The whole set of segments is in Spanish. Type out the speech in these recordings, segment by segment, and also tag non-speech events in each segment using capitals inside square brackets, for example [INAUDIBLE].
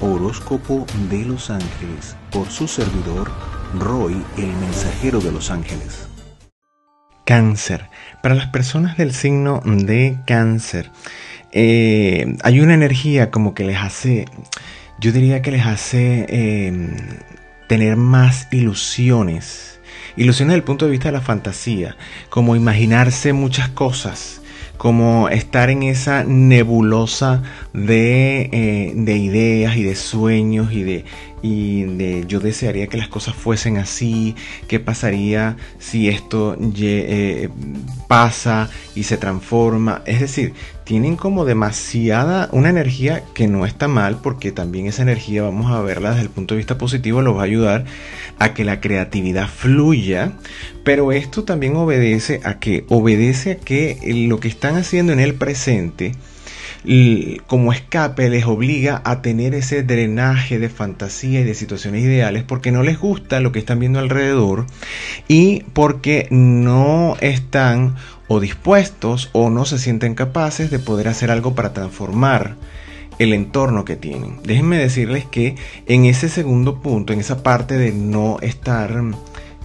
Horóscopo de los Ángeles por su servidor Roy, el mensajero de los ángeles. Cáncer. Para las personas del signo de cáncer, eh, hay una energía como que les hace, yo diría que les hace eh, tener más ilusiones. Ilusiones desde el punto de vista de la fantasía, como imaginarse muchas cosas como estar en esa nebulosa de, eh, de, ideas y de sueños y de, y de yo desearía que las cosas fuesen así, qué pasaría si esto eh, pasa y se transforma. Es decir, tienen como demasiada, una energía que no está mal, porque también esa energía, vamos a verla desde el punto de vista positivo, los va a ayudar a que la creatividad fluya, pero esto también obedece a que, obedece a que lo que están haciendo en el presente, como escape les obliga a tener ese drenaje de fantasía y de situaciones ideales porque no les gusta lo que están viendo alrededor y porque no están o dispuestos o no se sienten capaces de poder hacer algo para transformar el entorno que tienen. Déjenme decirles que en ese segundo punto, en esa parte de no estar,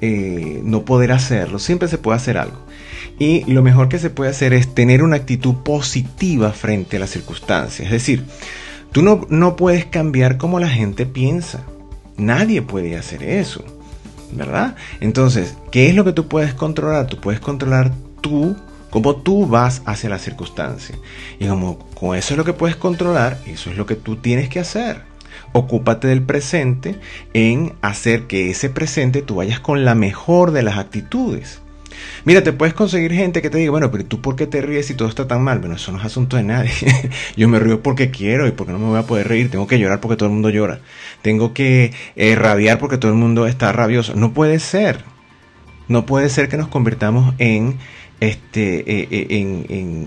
eh, no poder hacerlo, siempre se puede hacer algo. Y lo mejor que se puede hacer es tener una actitud positiva frente a las circunstancias. Es decir, tú no, no puedes cambiar como la gente piensa. Nadie puede hacer eso. ¿Verdad? Entonces, ¿qué es lo que tú puedes controlar? Tú puedes controlar tú, cómo tú vas hacia la circunstancia. Y como con eso es lo que puedes controlar, eso es lo que tú tienes que hacer. Ocúpate del presente en hacer que ese presente tú vayas con la mejor de las actitudes. Mira, te puedes conseguir gente que te diga, bueno, pero tú por qué te ríes si todo está tan mal? Bueno, eso no es asunto de nadie. [LAUGHS] Yo me río porque quiero y porque no me voy a poder reír. Tengo que llorar porque todo el mundo llora. Tengo que eh, rabiar porque todo el mundo está rabioso. No puede ser. No puede ser que nos convirtamos en, este, eh, eh, en, en,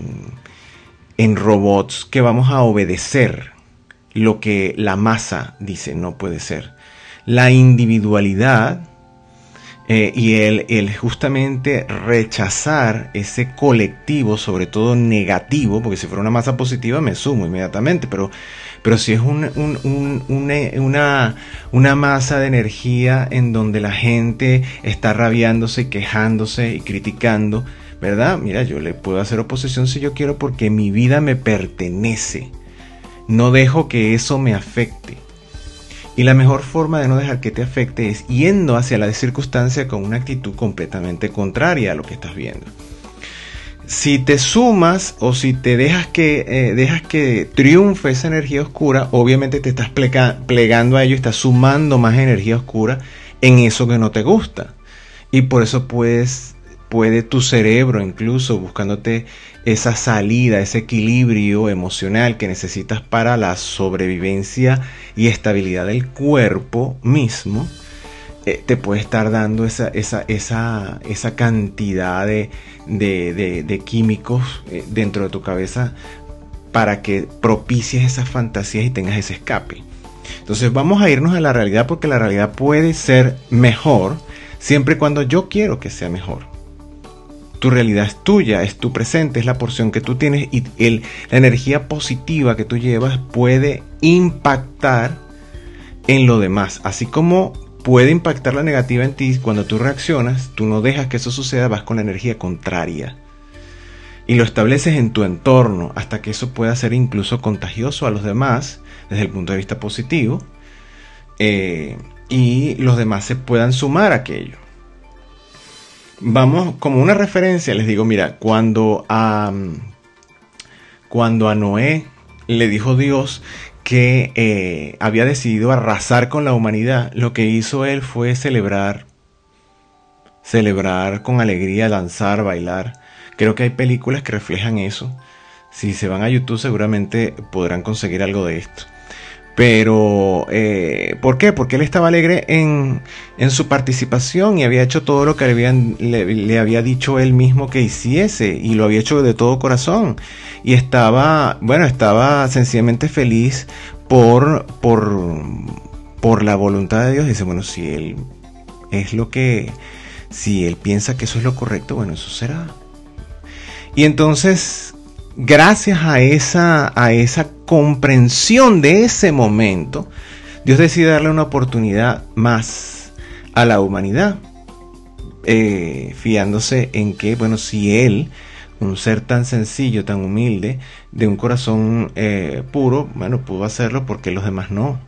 en robots que vamos a obedecer lo que la masa dice. No puede ser. La individualidad eh, y el, el, justamente rechazar ese colectivo, sobre todo negativo, porque si fuera una masa positiva me sumo inmediatamente, pero, pero si es un, una, una masa de energía en donde la gente está rabiándose, quejándose y criticando, ¿verdad? Mira, yo le puedo hacer oposición si yo quiero porque mi vida me pertenece. No dejo que eso me afecte. Y la mejor forma de no dejar que te afecte es yendo hacia la circunstancia con una actitud completamente contraria a lo que estás viendo. Si te sumas o si te dejas que, eh, dejas que triunfe esa energía oscura, obviamente te estás plegando a ello, estás sumando más energía oscura en eso que no te gusta. Y por eso puedes, puede tu cerebro incluso buscándote esa salida, ese equilibrio emocional que necesitas para la sobrevivencia y estabilidad del cuerpo mismo, eh, te puede estar dando esa, esa, esa, esa cantidad de, de, químicos eh, dentro de tu cabeza para que propicies esas fantasías y tengas ese escape. Entonces vamos a irnos a la realidad porque la realidad puede ser mejor siempre y cuando yo quiero que sea mejor. Tu realidad es tuya, es tu presente, es la porción que tú tienes y la energía positiva que tú llevas puede impactar en lo demás. Así como puede impactar la negativa en ti cuando tú reaccionas, tú no dejas que eso suceda, vas con la energía contraria. Y lo estableces en tu entorno hasta que eso pueda ser incluso contagioso a los demás desde el punto de vista positivo eh, y los demás se puedan sumar a aquello vamos, como una referencia, les digo, mira, cuando a, cuando a Noé le dijo Dios que eh, había decidido arrasar con la humanidad, lo que hizo él fue celebrar, celebrar con alegría, danzar, bailar. Creo que hay películas que reflejan eso. Si se van a YouTube seguramente podrán conseguir algo de esto. Pero, eh, ¿por qué? Porque él estaba alegre en, en, su participación y había hecho todo lo que le, había dicho él mismo que hiciese y lo había hecho de todo corazón. Y estaba, bueno, estaba sencillamente feliz por, por, por la voluntad de Dios. Dice, bueno, si él es lo que, si él piensa que eso es lo correcto, bueno, eso será. Y entonces gracias a esa, a esa comprensión de ese momento, Dios decide darle una oportunidad más a la humanidad, eh, fiándose en que, bueno, si Él, un ser tan sencillo, tan humilde, de un corazón eh, puro, bueno, pudo hacerlo porque los demás no.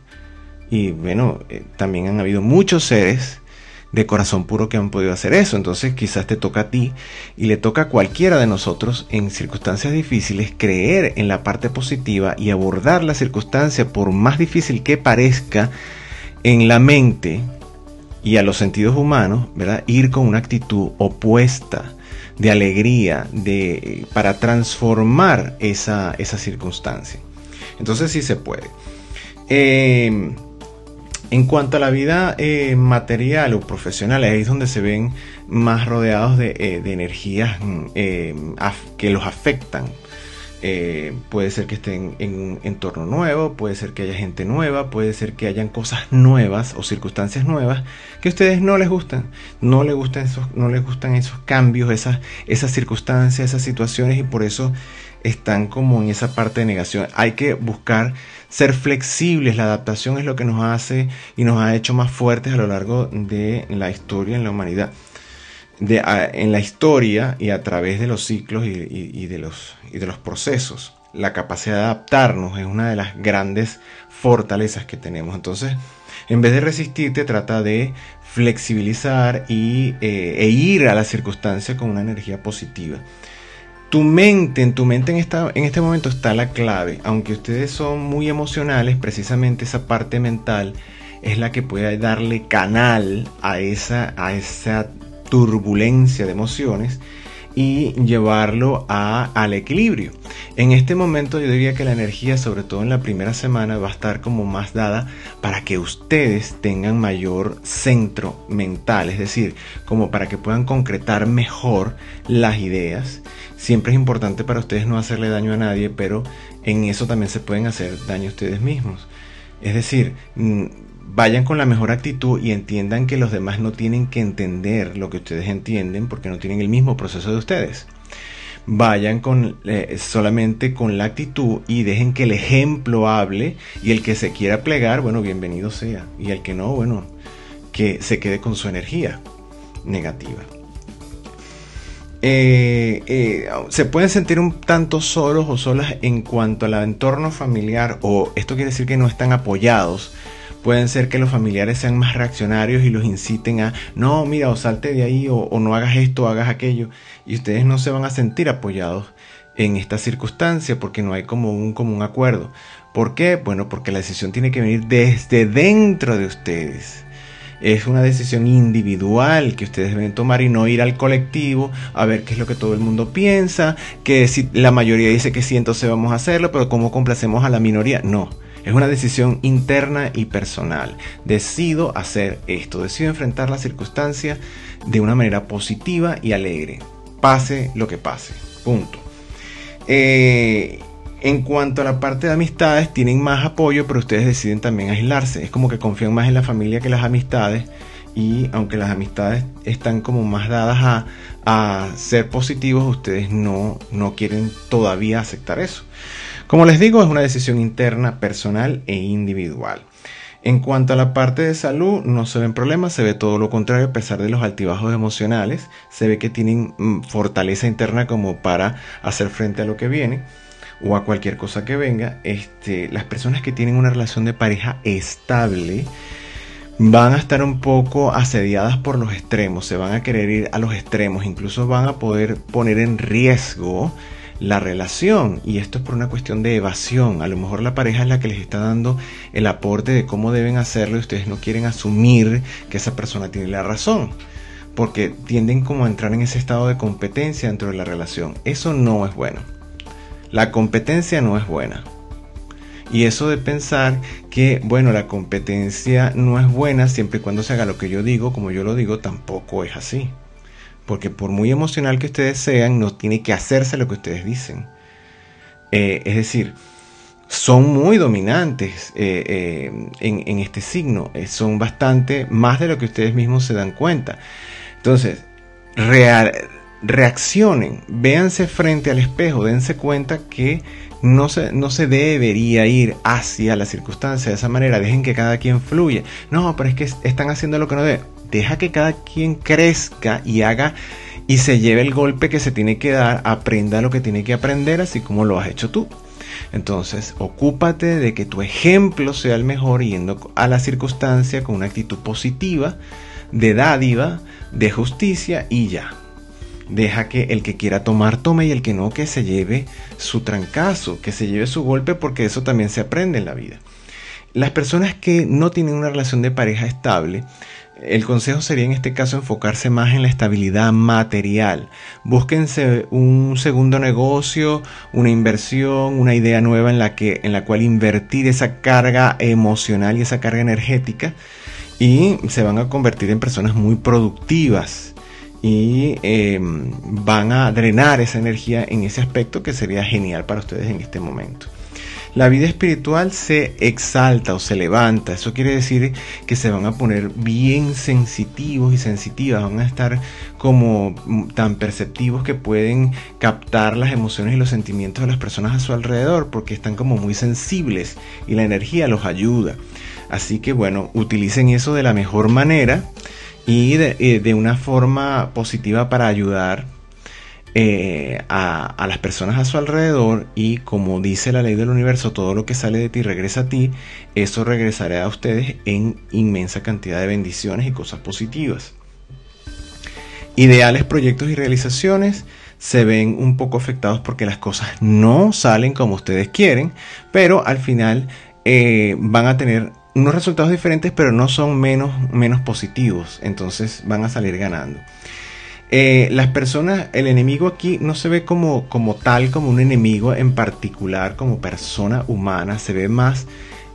Y bueno, eh, también han habido muchos seres de corazón puro que han podido hacer eso. Entonces quizás te toca a ti y le toca a cualquiera de nosotros en circunstancias difíciles creer en la parte positiva y abordar la circunstancia por más difícil que parezca en la mente y a los sentidos humanos, ¿verdad? Ir con una actitud opuesta de alegría, de, para transformar esa, esa circunstancia. Entonces sí se puede. Eh, en cuanto a la vida eh, material o profesional, ahí es donde se ven más rodeados de, eh, energías mm, eh, que los afectan. puede ser que estén en un entorno nuevo, puede ser que haya gente nueva, puede ser que hayan cosas nuevas o circunstancias nuevas que a ustedes no les gustan. No les gustan esos, no les gustan esos cambios, esas, esas circunstancias, esas situaciones y por eso están como en esa parte de negación. Hay que buscar ser flexibles, la adaptación es lo que nos hace y nos ha hecho más fuertes a lo largo de la historia en la humanidad. En la historia y a través de los ciclos y, de los, y de los procesos. La capacidad de adaptarnos es una de las grandes fortalezas que tenemos. Entonces, en vez de resistirte, trata de flexibilizar y, eh, e ir a la circunstancia con una energía positiva tu mente, en tu mente en, esta, en este momento está la clave. Aunque ustedes son muy emocionales, precisamente esa parte mental es la que puede darle canal a esa, a esa turbulencia de emociones y llevarlo a, al equilibrio. En este momento yo diría que la energía, sobre todo en la primera semana, va a estar como más dada para que ustedes tengan mayor centro mental, es decir, como para que puedan concretar mejor las ideas Siempre es importante para ustedes no hacerle daño a nadie, pero en eso también se pueden hacer daño a ustedes mismos. Es decir, mm, vayan con la mejor actitud y entiendan que los demás no tienen que entender lo que ustedes entienden porque no tienen el mismo proceso de ustedes. Vayan con eh, solamente con la actitud y dejen que el ejemplo hable y el que se quiera plegar, bueno, bienvenido sea. Y el que no, bueno, que se quede con su energía negativa. Eh, eh, se pueden sentir un tanto solos o solas en cuanto al entorno familiar o esto quiere decir que no están apoyados. Pueden ser que los familiares sean más reaccionarios y los inciten a, no, mira, o salte de ahí o, no hagas esto, o hagas aquello. Y ustedes no se van a sentir apoyados en esta circunstancia porque no hay como un común acuerdo. ¿Por qué? Bueno, porque la decisión tiene que venir desde dentro de ustedes es una decisión individual que ustedes deben tomar y no ir al colectivo a ver qué es lo que todo el mundo piensa, que si la mayoría dice que sí, entonces vamos a hacerlo, pero ¿cómo complacemos a la minoría? No. Es una decisión interna y personal. Decido hacer esto, decido enfrentar la circunstancia de una manera positiva y alegre. Pase lo que pase. Punto. Eh, en cuanto a la parte de amistades, tienen más apoyo, pero ustedes deciden también aislarse. Es como que confían más en la familia que las amistades. Y aunque las amistades están como más dadas a, ser positivos, ustedes no, no quieren todavía aceptar eso. Como les digo, es una decisión interna, personal e individual. En cuanto a la parte de salud, no se ven problemas, se ve todo lo contrario, a pesar de los altibajos emocionales, se ve que tienen mm, fortaleza interna como para hacer frente a lo que viene o a cualquier cosa que venga, este, las personas que tienen una relación de pareja estable van a estar un poco asediadas por los extremos, se van a querer ir a los extremos, incluso van a poder poner en riesgo la relación y esto es por una cuestión de evasión. A lo mejor la pareja es la que les está dando el aporte de cómo deben hacerlo y ustedes no quieren asumir que esa persona tiene la razón porque tienden como a entrar en ese estado de competencia dentro de la relación. Eso no es bueno. La competencia no es buena. Y eso de pensar que, bueno, la competencia no es buena siempre y cuando se haga lo que yo digo, como yo lo digo, tampoco es así. Porque por muy emocional que ustedes sean, no tiene que hacerse lo que ustedes dicen. Eh, es decir, son muy dominantes eh, eh, en, en, este signo. son bastante más de lo que ustedes mismos se dan cuenta. Entonces, real, reaccionen, véanse frente al espejo, dense cuenta que no se, no se debería ir hacia la circunstancia de esa manera, dejen que cada quien fluya. No, pero es que están haciendo lo que no debe. Deja que cada quien crezca y haga y se lleve el golpe que se tiene que dar, aprenda lo que tiene que aprender, así como lo has hecho tú. Entonces, ocúpate de que tu ejemplo sea el mejor yendo a la circunstancia con una actitud positiva, de dádiva, de justicia y ya. Deja que el que quiera tomar tome y el que no que se lleve su trancazo, que se lleve su golpe porque eso también se aprende en la vida. Las personas que no tienen una relación de pareja estable, el consejo sería en este caso enfocarse más en la estabilidad material. Búsquense un segundo negocio, una inversión, una idea nueva en la, que, en la cual invertir esa carga emocional y esa carga energética y se van a convertir en personas muy productivas y em, van a drenar esa energía en ese aspecto que sería genial para ustedes en este momento. La vida espiritual se exalta o se levanta. Eso quiere decir que se van a poner bien sensitivos y sensitivas. Van a estar como tan perceptivos que pueden captar las emociones y los sentimientos de las personas a su alrededor porque están como muy sensibles y la energía los ayuda. Así que bueno, utilicen eso de la mejor manera y de, una forma positiva para ayudar eh, a, las personas a su alrededor y como dice la ley del universo, todo lo que sale de ti regresa a ti, eso regresará a ustedes en inmensa cantidad de bendiciones y cosas positivas. Ideales, proyectos y realizaciones se ven un poco afectados porque las cosas no salen como ustedes quieren, pero al final eh, van a tener unos resultados diferentes, pero no son menos, menos positivos. Entonces van a salir ganando. Eh, las personas, el enemigo aquí no se ve como, como tal, como un enemigo en particular, como persona humana, se ve más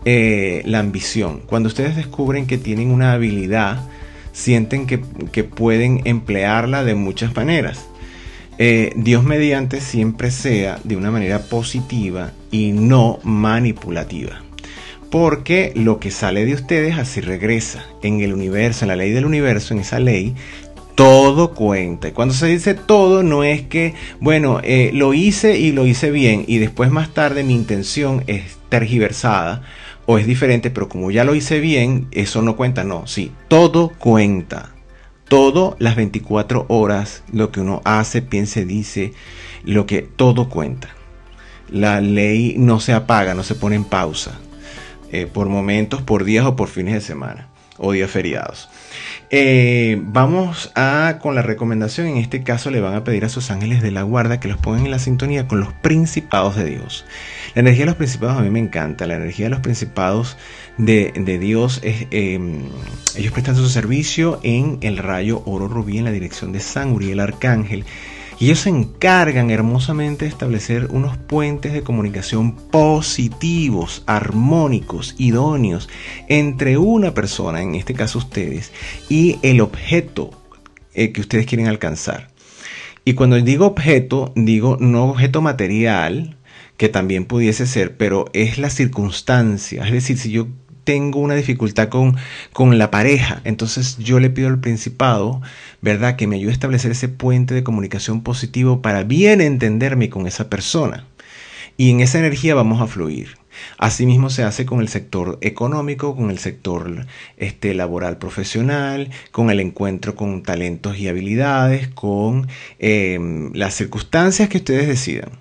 eh, la ambición. Cuando ustedes descubren que tienen una habilidad, sienten que, pueden emplearla de muchas maneras. Eh, Dios mediante siempre sea de una manera positiva y no manipulativa porque lo que sale de ustedes así regresa. En el universo, en la ley del universo, en esa ley, todo cuenta. Y cuando se dice todo, no es que, bueno, eh, lo hice y lo hice bien y después más tarde mi intención es tergiversada o es diferente, pero como ya lo hice bien, eso no cuenta. No, sí, todo cuenta. Todo las 24 horas, lo que uno hace, piense, dice, lo que todo cuenta. La ley no se apaga, no se pone en pausa eh, por momentos, por días o por fines de semana o días feriados. Eh, vamos a con la recomendación. En este caso le van a pedir a sus ángeles de la guarda que los pongan en la sintonía con los principados de Dios. La energía de los principados a mí me encanta. La energía de los principados de, Dios es, em, ellos prestan su servicio en el rayo oro rubí en la dirección de San Uriel Arcángel y ellos se encargan hermosamente de establecer unos puentes de comunicación positivos, armónicos, idóneos entre una persona, en este caso ustedes, y el objeto eh, que ustedes quieren alcanzar. Y cuando digo objeto, digo no objeto material, que también pudiese ser, pero es la circunstancia. Es decir, si yo tengo una dificultad con, con la pareja, entonces yo le pido al principado, ¿verdad?, que me ayude a establecer ese puente de comunicación positivo para bien entenderme con esa persona. Y en esa energía vamos a fluir. Asimismo se hace con el sector económico, con el sector este, laboral profesional, con el encuentro con talentos y habilidades, con em, las circunstancias que ustedes decidan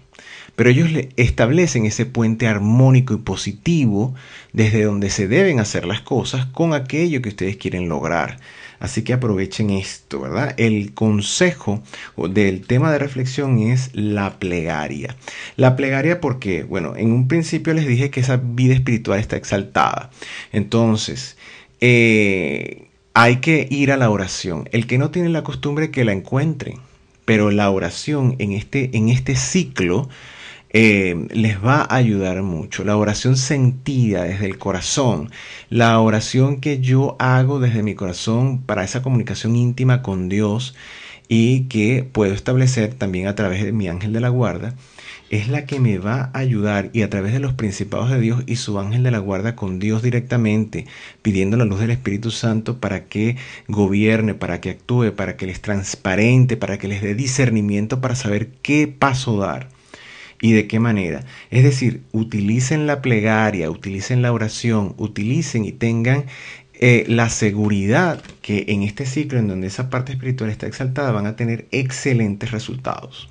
pero ellos establecen ese puente armónico y positivo desde donde se deben hacer las cosas con aquello que ustedes quieren lograr. Así que aprovechen esto, ¿verdad? El consejo del tema de reflexión es la plegaria. La plegaria porque, bueno, en un principio les dije que esa vida espiritual está exaltada. Entonces, eh, hay que ir a la oración. El que no tiene la costumbre que la encuentren, pero la oración en este, en este ciclo eh, les va a ayudar mucho. La oración sentida desde el corazón, la oración que yo hago desde mi corazón para esa comunicación íntima con Dios, y que puedo establecer también a través de mi ángel de la guarda, es la que me va a ayudar y a través de los principados de Dios y su ángel de la guarda con Dios directamente, pidiendo la luz del Espíritu Santo para que gobierne, para que actúe, para que les transparente, para que les dé discernimiento para saber qué paso dar y de qué manera. Es decir, utilicen la plegaria, utilicen la oración, utilicen y tengan eh, la seguridad que en este ciclo en donde esa parte espiritual está exaltada van a tener excelentes resultados.